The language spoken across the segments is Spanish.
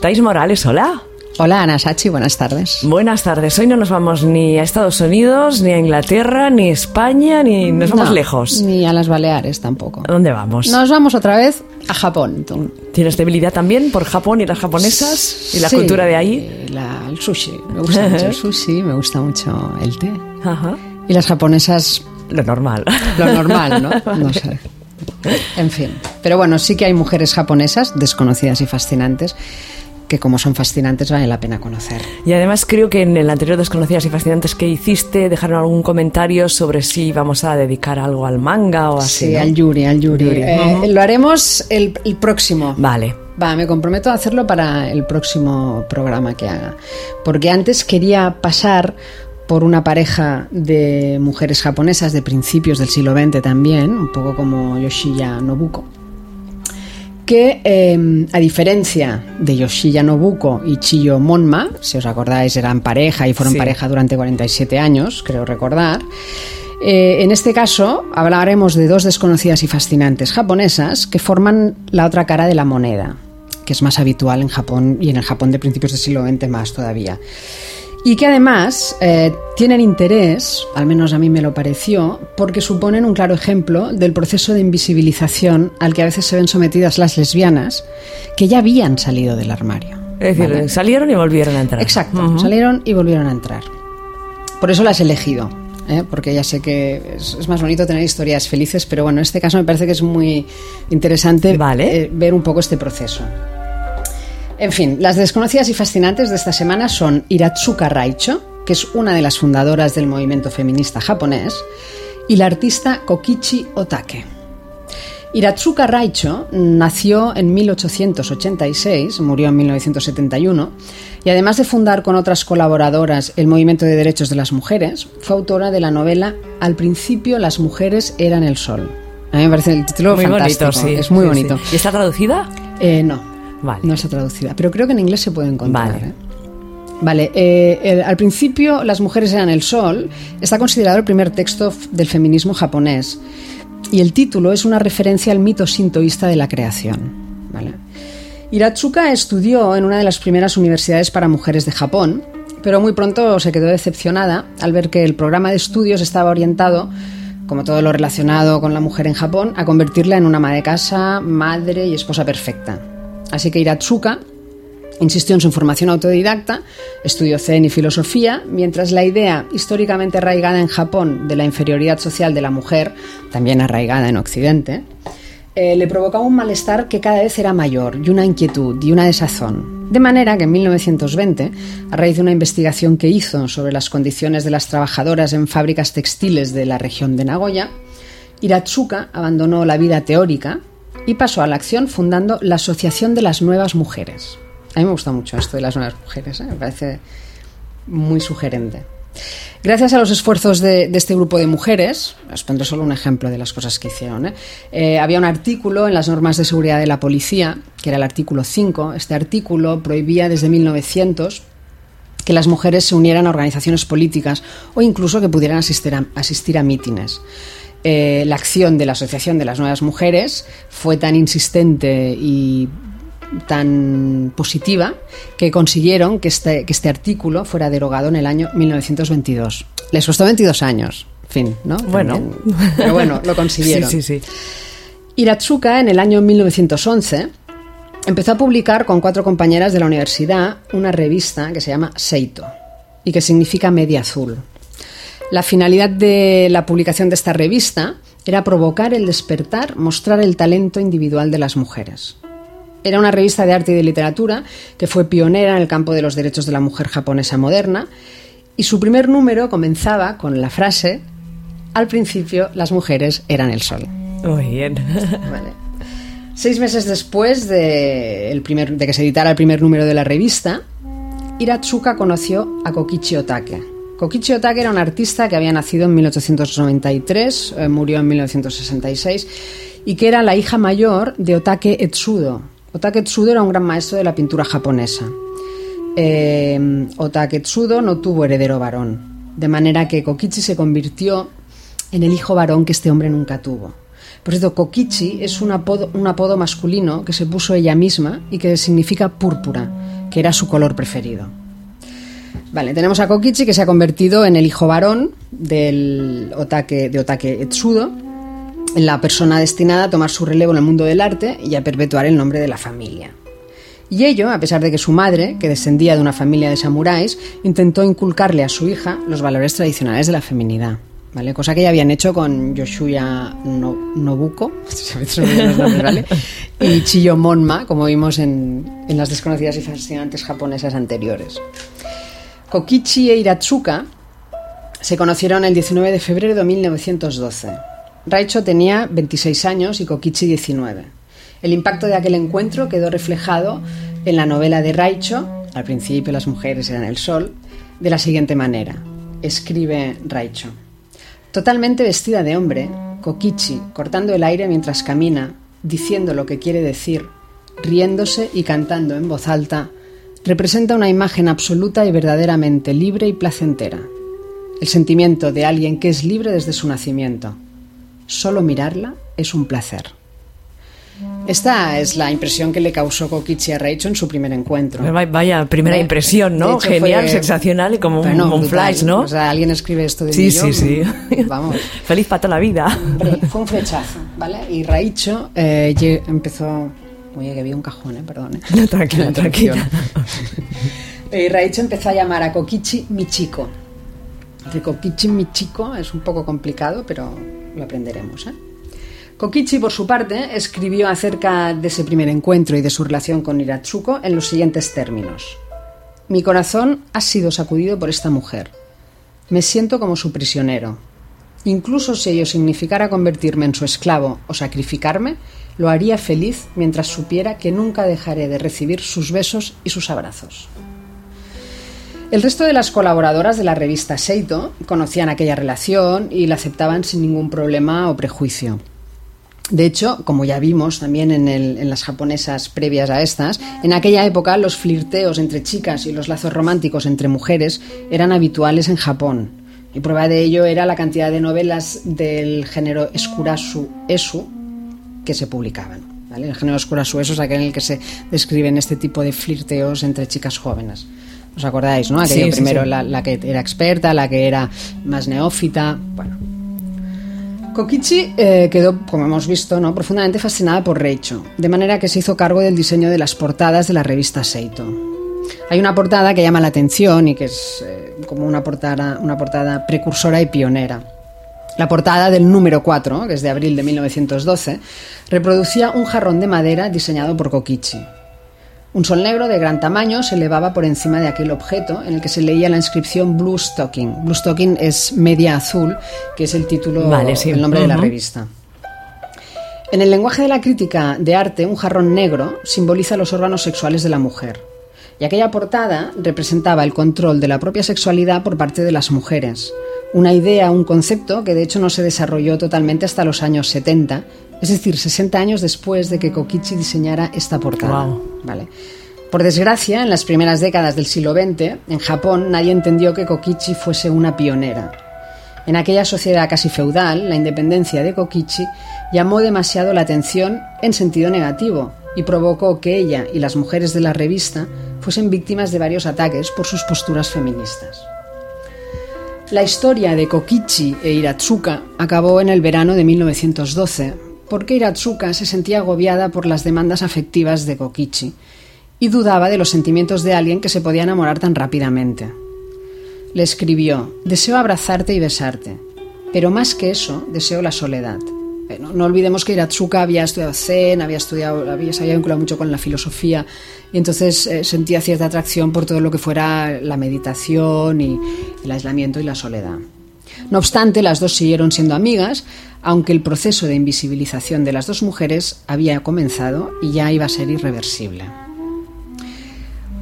Tais Morales, hola. Hola Ana Sachi, buenas tardes. Buenas tardes. Hoy no nos vamos ni a Estados Unidos, ni a Inglaterra, ni a España, ni nos vamos No, lejos. Ni a las Baleares tampoco. ¿A dónde vamos? Nos vamos otra vez a Japón. tú. ¿Tienes debilidad también por Japón y las japonesas y la Sí, cultura de ahí? la- el sushi. Me gusta mucho el sushi, me gusta mucho el té. Ajá. Y las japonesas, Lo normal. lo normal, ¿no? No sé. En fin. Pero bueno, sí que hay mujeres japonesas desconocidas y fascinantes que como son fascinantes vale la pena conocer. Y además creo que en el anterior Desconocidas y Fascinantes que hiciste dejaron algún comentario sobre si vamos a dedicar algo al manga o así. Sí, ¿no? al Yuri, al Yuri. Yuri. Eh. Lo haremos el, el próximo. Vale. Va, me comprometo a hacerlo para el próximo programa que haga. Porque antes quería pasar por una pareja de mujeres japonesas de principios del siglo XX también, un poco como Yoshiya Nobuko, que eh, a diferencia de Yoshiya Nobuko y Chiyo Monma, si os acordáis eran pareja y fueron Sí. pareja durante 47 años, creo recordar, eh, en este caso hablaremos de dos desconocidas y fascinantes japonesas que forman la otra cara de la moneda, que es más habitual en Japón y en el Japón de principios del siglo XX más todavía. Y que además eh, tienen interés, al menos a mí me lo pareció, porque suponen un claro ejemplo del proceso de invisibilización al que a veces se ven sometidas las lesbianas que ya habían salido del armario. Es decir, ¿vale? salieron y volvieron a entrar. Exacto, Ujú. salieron y volvieron a entrar. Por eso las he elegido, ¿eh? porque ya sé que es, es más bonito tener historias felices, pero bueno, en este caso me parece que es muy interesante Vale. eh, ver un poco este proceso. En fin, las desconocidas y fascinantes de esta semana son Iratsuka Raicho, que es una de las fundadoras del movimiento feminista japonés, y la artista Kokichi Otake. Iratsuka Raicho nació en 1886, murió en 1971, y además de fundar con otras colaboradoras el movimiento de derechos de las mujeres, fue autora de la novela Al principio las mujeres eran el sol. A mí me parece el título Muy fantástico, bonito, sí. es muy sí, bonito. sí. ¿Y está traducida? Eh, no, Vale. no está traducida, pero creo que en inglés se puede encontrar. Vale. ¿eh? Vale, eh, el- al principio las mujeres eran el sol, está considerado el primer texto del feminismo japonés y el título es una referencia al mito sintoísta de la creación. ¿vale? Iratsuka estudió en una de las primeras universidades para mujeres de Japón, pero muy pronto se quedó decepcionada al ver que el programa de estudios estaba orientado, como todo lo relacionado con la mujer en Japón, a convertirla en una ama de casa, madre y esposa perfecta. Así que Iratsuka Insistió en su formación autodidacta, estudió Zen y filosofía, mientras la idea históricamente arraigada en Japón de la inferioridad social de la mujer, también arraigada en Occidente, eh, le provocaba un malestar que cada vez era mayor y una inquietud y una desazón. De manera que en 1920, a raíz de una investigación que hizo sobre las condiciones de las trabajadoras en fábricas textiles de la región de Nagoya, Iratsuka abandonó la vida teórica y pasó a la acción fundando la Asociación de las Nuevas Mujeres. A mí me gusta mucho esto de las nuevas mujeres, ¿eh? me parece muy sugerente. Gracias a los esfuerzos de, este grupo de mujeres, os pondré solo un ejemplo de las cosas que hicieron. ¿eh? Eh, había un artículo en las normas de seguridad de la policía, que era el artículo 5. Este artículo prohibía desde 1900 que las mujeres se unieran a organizaciones políticas o incluso que pudieran asistir a, asistir a mítines. Eh, la acción de la Asociación de las Nuevas Mujeres fue tan insistente y tan positiva que consiguieron que este, que este artículo fuera derogado en el año 1922. Les costó 22 años, en fin, ¿no? Bueno. También- pero bueno, lo consiguieron. Sí, sí, sí. Iratsuka, en el año 1911, empezó a publicar con cuatro compañeras de la universidad una revista que se llama Seito y que significa media azul. La finalidad de la publicación de esta revista era provocar el despertar, mostrar el talento individual de las mujeres. Era una revista de arte y de literatura que fue pionera en el campo de los derechos de la mujer japonesa moderna y su primer número comenzaba con la frase Al principio las mujeres eran el sol. Muy bien. Vale. Seis meses después de, el primer- de que se editara el primer número de la revista, Iratsuka conoció a Kokichi Otake. Kokichi Otake era un artista que había nacido en 1893, eh, murió en 1966, y que era la hija mayor de Otake Etsudo. Otake Etsudo era un gran maestro de la pintura japonesa. Eh, Otake Tsudo no tuvo heredero varón, de manera que Kokichi se convirtió en el hijo varón que este hombre nunca tuvo. Por cierto, Kokichi es un apodo, un apodo masculino que se puso ella misma y que significa púrpura, que era su color preferido. Vale, tenemos a Kokichi que se ha convertido en el hijo varón del Otake, de Otake Etsudo, en la persona destinada a tomar su relevo en el mundo del arte y a perpetuar el nombre de la familia. Y ello, a pesar de que su madre, que descendía de una familia de samuráis, intentó inculcarle a su hija los valores tradicionales de la feminidad. ¿Vale? Cosa que ya habían hecho con Yoshuya Nobuko y Chiyo Monma, como vimos en, en las desconocidas y fascinantes japonesas anteriores. Kokichi e Iratsuka se conocieron el 19 de febrero de 1912. Raicho tenía 26 años y Kokichi 19. El impacto de aquel encuentro quedó reflejado en la novela de Raicho, al principio las mujeres eran el sol, de la siguiente manera. Escribe Raicho. Totalmente vestida de hombre, Kokichi, cortando el aire mientras camina, diciendo lo que quiere decir, riéndose y cantando en voz alta, representa una imagen absoluta y verdaderamente libre y placentera. El sentimiento de alguien que es libre desde su nacimiento. Solo mirarla es un placer. Esta es la impresión que le causó Kokichi a Reicho en su primer encuentro. Vaya primera impresión, ¿no? Genial, sensacional y como un, flash, ¿no? O sea, alguien escribe esto de Sí, mí, sí, sí. Vamos. Feliz para toda la vida. fue un flechazo, ¿vale? Y Raicho eh, empezó... Oye, que vi un cajón, ¿eh? Perdón. ¿eh? No, tranquila, tranquila. y Raicho empezó a llamar a Kokichi Michiko. Que Kokichi Michiko es un poco complicado, pero lo aprenderemos, ¿eh? Kokichi, por su parte, escribió acerca de ese primer encuentro y de su relación con Iratsuko en los siguientes términos. Mi corazón ha sido sacudido por esta mujer. Me siento como su prisionero. Incluso si ello significara convertirme en su esclavo o sacrificarme, lo haría feliz mientras supiera que nunca dejaré de recibir sus besos y sus abrazos. El resto de las colaboradoras de la revista Seito conocían aquella relación y la aceptaban sin ningún problema o prejuicio. De hecho, como ya vimos también en, las japonesas previas a estas, en aquella época los flirteos entre chicas y los lazos románticos entre mujeres eran habituales en Japón. Y prueba de ello era la cantidad de novelas del género Skurasu Esu que se publicaban. El género Skurasu Esu es aquel en el que se describen este tipo de flirteos entre chicas jóvenes. ¿Os acordáis, no? Aquello primero La, la que era experta, la que era más neófita. Bueno, Kokichi eh, quedó, como hemos visto, ¿no? profundamente fascinada por Reicho, de manera que se hizo cargo del diseño de las portadas de la revista Seito. Hay una portada que llama la atención y que es eh, como una portada, una portada precursora y pionera. La portada del número 4, que es de abril de 1912, reproducía un jarrón de madera diseñado por Kokichi. Un sol negro de gran tamaño se elevaba por encima de aquel objeto en el que se leía la inscripción Blue Stocking. Blue Stocking es media azul, que es el título, el nombre de la revista. En el lenguaje de la crítica de arte, un jarrón negro simboliza los órganos sexuales de la mujer. Y aquella portada representaba el control de la propia sexualidad por parte de las mujeres. Una idea, un concepto que de hecho no se desarrolló totalmente hasta los años 70 es decir, 60 años después de que Kokichi diseñara esta portada. Vale. Por desgracia, en las primeras décadas del siglo XX, en Japón nadie entendió que Kokichi fuese una pionera. En aquella sociedad casi feudal, la independencia de Kokichi llamó demasiado la atención en sentido negativo y provocó que ella y las mujeres de la revista fuesen víctimas de varios ataques por sus posturas feministas. La historia de Kokichi e Iratsuka acabó en el verano de 1912, porque Iratsuka se sentía agobiada por las demandas afectivas de Kokichi y dudaba de los sentimientos de alguien que se podía enamorar tan rápidamente. Le escribió, deseo abrazarte y besarte, pero más que eso, deseo la soledad. No olvidemos que Iratsuka había estudiado Zen, había estudiado, había, se había vinculado mucho con la filosofía y entonces eh, sentía cierta atracción por todo lo que fuera la meditación y el aislamiento y la soledad. No obstante, las dos siguieron siendo amigas, aunque el proceso de invisibilización de las dos mujeres había comenzado y ya iba a ser irreversible.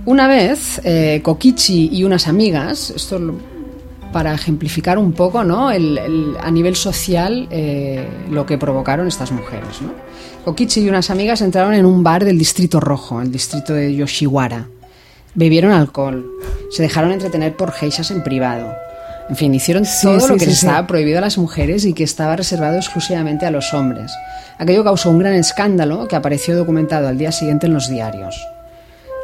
Una vez, eh, Kokichi y unas amigas, esto para ejemplificar un poco ¿no? a nivel social eh, lo que provocaron estas mujeres. ¿no? Kokichi y unas amigas entraron en un bar del Distrito Rojo, el distrito de Yoshiwara. Bebieron alcohol, se dejaron entretener por geishas en privado En fin, hicieron todo lo que les estaba prohibido a las mujeres y que estaba reservado exclusivamente a los hombres. Aquello causó un gran escándalo que apareció documentado al día siguiente en los diarios.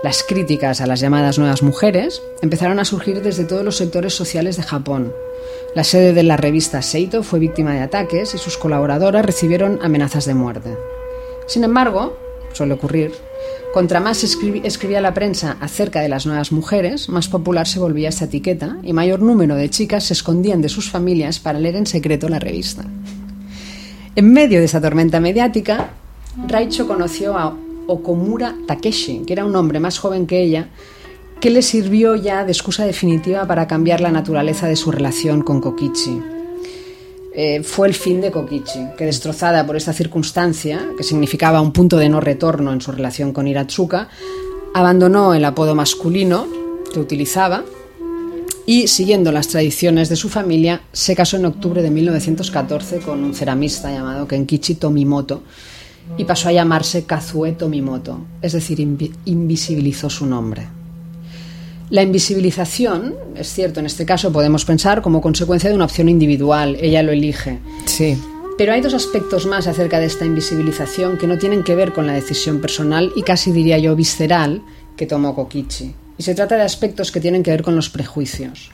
Las críticas a las llamadas nuevas mujeres empezaron a surgir desde todos los sectores sociales de Japón. La sede de la revista Seito fue víctima de ataques y sus colaboradoras recibieron amenazas de muerte. Sin embargo, suele ocurrir, contra más escribía la prensa acerca de las nuevas mujeres, más popular se volvía esta etiqueta y mayor número de chicas se escondían de sus familias para leer en secreto la revista. En medio de esa tormenta mediática, Raicho conoció a Okomura Takeshi, que era un hombre más joven que ella, que le sirvió ya de excusa definitiva para cambiar la naturaleza de su relación con Kokichi. Eh, fue el fin de Kokichi, que destrozada por esta circunstancia, que significaba un punto de no retorno en su relación con Iratsuka, abandonó el apodo masculino que utilizaba y, siguiendo las tradiciones de su familia, se casó en octubre de 1914 con un ceramista llamado Kenkichi Tomimoto y pasó a llamarse Kazue Tomimoto, es decir, invisibilizó su nombre. La invisibilización, es cierto, en este caso podemos pensar como consecuencia de una opción individual, ella lo elige. Sí. Pero hay dos aspectos más acerca de esta invisibilización que no tienen que ver con la decisión personal y casi diría yo visceral que tomó Kokichi. Y se trata de aspectos que tienen que ver con los prejuicios.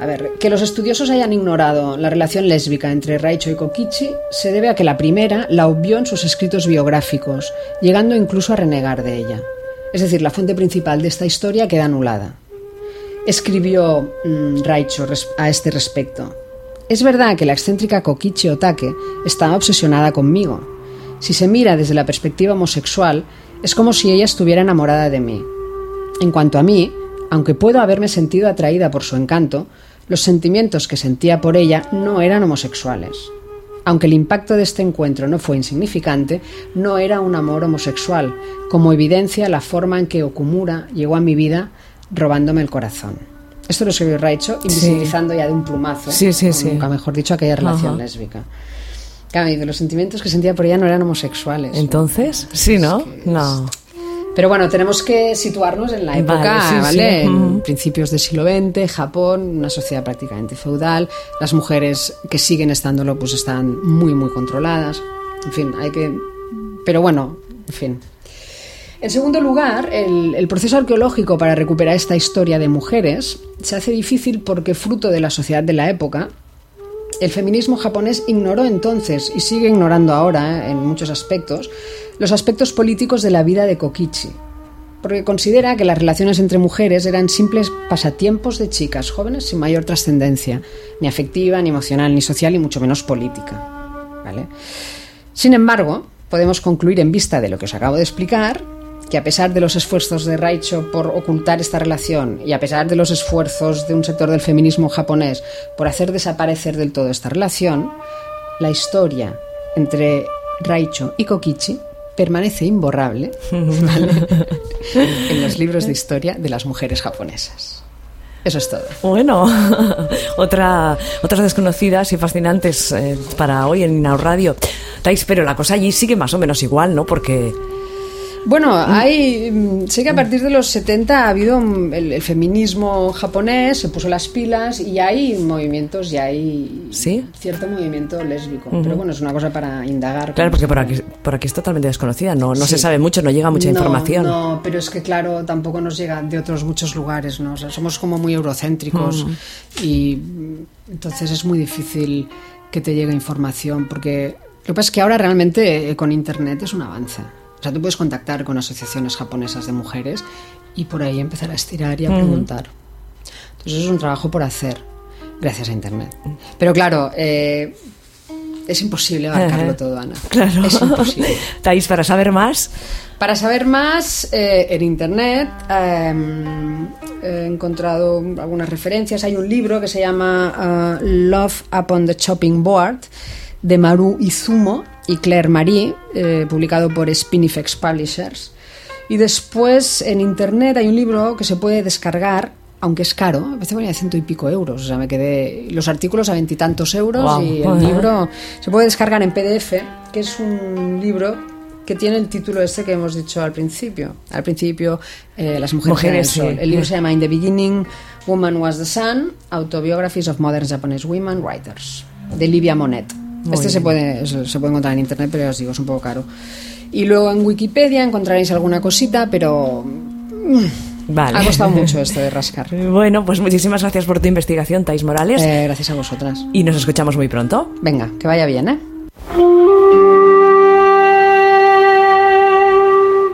A ver, que los estudiosos hayan ignorado la relación lésbica entre Raicho y Kokichi se debe a que la primera la obvió en sus escritos biográficos, llegando incluso a renegar de ella. Es decir, la fuente principal de esta historia queda anulada. Escribió mm, Raicho a este respecto. Es verdad que la excéntrica Kokichi Otake estaba obsesionada conmigo. Si se mira desde la perspectiva homosexual, es como si ella estuviera enamorada de mí. En cuanto a mí, aunque puedo haberme sentido atraída por su encanto, los sentimientos que sentía por ella no eran homosexuales. Aunque el impacto de este encuentro no fue insignificante, no era un amor homosexual, como evidencia la forma en que Okumura llegó a mi vida robándome el corazón. Esto lo escribió Raicho, invisibilizando ya de un plumazo, sí, sí, sí. nunca mejor dicho, aquella relación lésbica. Claro, y los sentimientos que sentía por ella no eran homosexuales. Entonces, sí, ¿no? No. Pero bueno, tenemos que situarnos en la época, ¿vale? En principios del siglo XX, Japón, una sociedad prácticamente feudal. Las mujeres que siguen estándolo, pues están muy, muy controladas. En fin, hay que. Pero bueno, en fin. En segundo lugar, el, el, proceso arqueológico para recuperar esta historia de mujeres se hace difícil porque, fruto de la sociedad de la época, el feminismo japonés ignoró entonces y sigue ignorando ahora, ¿eh? en muchos aspectos, los aspectos políticos de la vida de Kokichi, porque considera que las relaciones entre mujeres eran simples pasatiempos de chicas jóvenes sin mayor trascendencia, ni afectiva, ni emocional, ni social, y mucho menos política. ¿Vale? Sin embargo, podemos concluir en vista de lo que os acabo de explicar que a pesar de los esfuerzos de Raicho por ocultar esta relación y a pesar de los esfuerzos de un sector del feminismo japonés por hacer desaparecer del todo esta relación, la historia entre Raicho y Kokichi permanece imborrable en los libros de historia de las mujeres japonesas. Eso es todo. Bueno, otra, otras desconocidas y fascinantes eh, para hoy en Inau Radio. Tais, pero la cosa allí sigue más o menos igual, ¿no? Porque bueno, hay, mm, sé que a partir de los 70 ha habido mm, el, feminismo japonés, se puso las pilas y hay movimientos y hay cierto movimiento lésbico. Pero bueno, es una cosa para indagar. Claro, porque por aquí, por aquí es totalmente desconocida, no, no se sabe mucho, no llega mucha información. No, pero es que claro, tampoco nos llega de otros muchos lugares, ¿no? O sea, somos como muy eurocéntricos y mm, entonces es muy difícil que te llegue información porque lo que pasa es que ahora realmente eh, con Internet es un avance. O sea, tú puedes contactar con asociaciones japonesas de mujeres y por ahí empezar a estirar y a preguntar. Entonces es un trabajo por hacer, gracias a Internet. Pero claro, eh, es imposible abarcarlo todo, Ana. Claro. Es imposible. Thais, para saber más. Para saber más, eh, en Internet em, he encontrado algunas referencias. Hay un libro que se llama uh, Love Upon the Chopping Board de Maru Izumo y Claire Marie, eh, publicado por Spinifex Publishers. Y después en internet hay un libro que se puede descargar, aunque es caro, a veces ponía ciento y pico euros, o sea, me quedé los artículos a veintitantos euros y el libro se puede descargar en PDF, que es un libro que tiene el título ese que hemos dicho al principio. Al principio, eh, Las mujeres, Mujeres, sí. El libro se llama In the Beginning, Woman Was the Sun, Autobiographies of Modern Japanese Women Writers, de Livia Monet. Muy este se puede, se puede encontrar en internet, pero ya os digo, es un poco caro. Y luego en Wikipedia encontraréis alguna cosita, pero Vale. ha costado mucho esto de rascar. Bueno, pues muchísimas gracias por tu investigación, Tais Morales. Eh, gracias a vosotras. Y nos escuchamos muy pronto. Venga, que vaya bien, ¿eh?